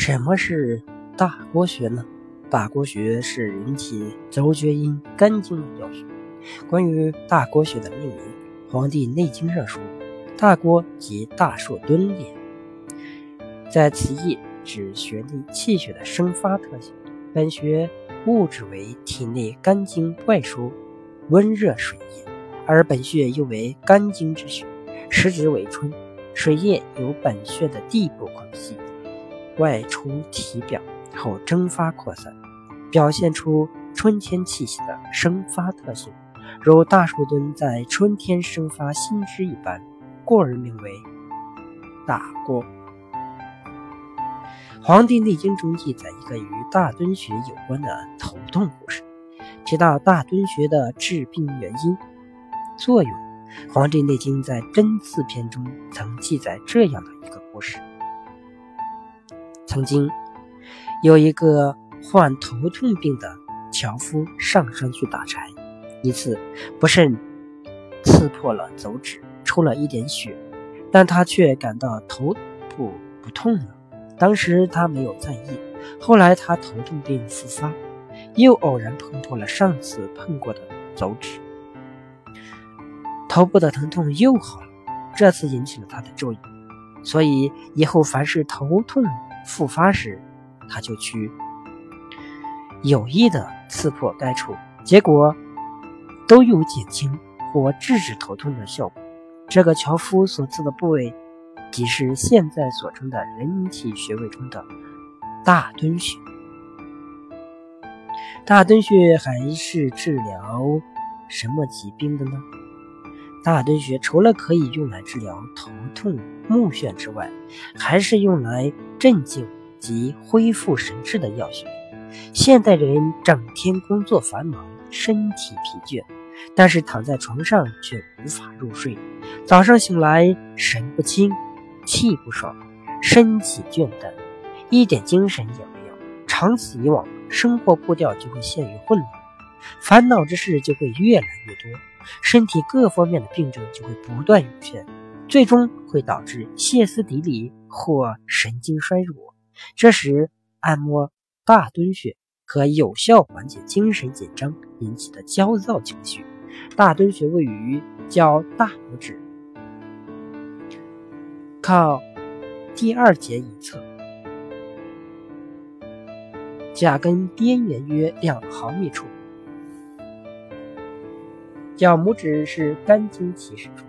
什么是大郭穴呢？大郭穴是人体走厥阴肝经的要穴。关于大郭穴的命名，《黄帝内经》上说：“大郭即大树敦也。”在此意指穴内气血的生发特性。本穴物质为体内肝经外输温热水液，而本穴又为肝经之穴，时值为春，水液由本穴的地部空隙。外出体表后蒸发扩散，表现出春天气息的生发特性，如大树墩在春天生发新枝一般，故而名为大郭。《黄帝内经》中记载一个与大敦穴有关的头痛故事，提到大敦穴的治病原因、作用。《黄帝内经》在针刺篇中曾记载这样的一个故事。曾经有一个患头痛病的樵夫上山去打柴，一次不慎刺破了走指，出了一点血，但他却感到头部不痛了。当时他没有在意，后来他头痛病复发，又偶然碰破了上次碰过的走指，头部的疼痛又好了，这次引起了他的注意，所以以后凡是头痛。复发时，他就去有意的刺破该处，结果都有减轻或制止头痛的效果。这个樵夫所刺的部位，即是现在所称的人体穴位中的大敦穴。大敦穴还是治疗什么疾病的呢？大敦穴除了可以用来治疗头痛、目眩之外，还是用来镇静及恢复神志的药穴。现代人整天工作繁忙，身体疲倦，但是躺在床上却无法入睡，早上醒来神不清、气不爽、身体倦怠，一点精神也没有。长此以往，生活步调就会陷于混乱，烦恼之事就会越来越多。身体各方面的病症就会不断涌现，最终会导致歇斯底里或神经衰弱。这时，按摩大敦穴可有效缓解精神紧张引起的焦躁情绪。大敦穴位于脚大拇指靠第二节一侧，甲根边缘约两毫米处。脚拇指是肝经起始处，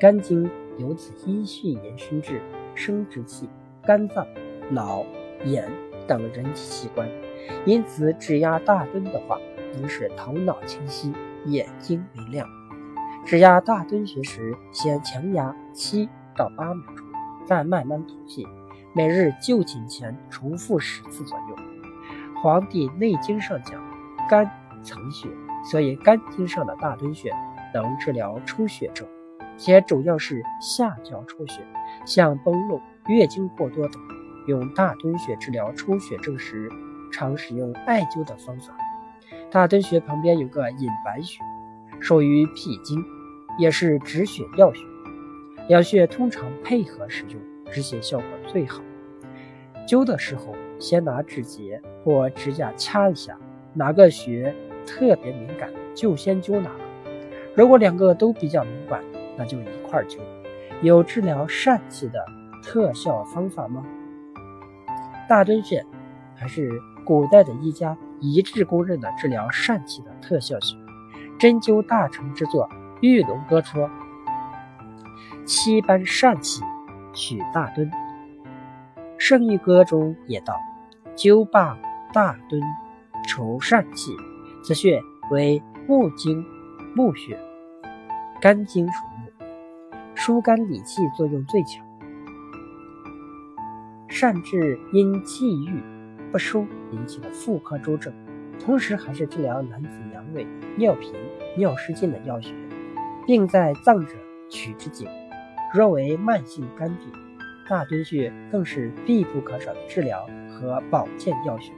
肝经由此依序延伸至生殖器、肝脏、脑、眼等人体器官，因此指压大敦的话，能使头脑清晰、眼睛明亮。指压大敦穴时，先强压七到八秒钟，再慢慢吐气，每日就寝前重复十次左右。《黄帝内经》上讲，肝藏血。所以肝经上的大敦穴能治疗出血症，且主要是下焦出血，像崩漏、月经过多等。用大敦穴治疗出血症时，常使用艾灸的方法。大敦穴旁边有个隐白穴，属于脾经，也是止血药穴。两穴通常配合使用，止血效果最好。灸的时候，先拿指节或指甲掐一下，哪个穴？特别敏感，就先灸哪个。如果两个都比较敏感，那就一块灸。有治疗疝气的特效方法吗？大敦穴还是古代的医家一致公认的治疗疝气的特效穴。针灸大成之作《玉龙歌》说：“七般疝气取大敦。”《圣玉歌》中也道：“灸罢大敦，除疝气。”此穴为木经木穴，肝经属木，疏肝理气作用最强，善治因气郁不舒引起的妇科诸症，同时还是治疗男子阳痿、尿频、尿失禁的药穴，并在脏者取之井。若为慢性肝病，大敦穴更是必不可少的治疗和保健药穴。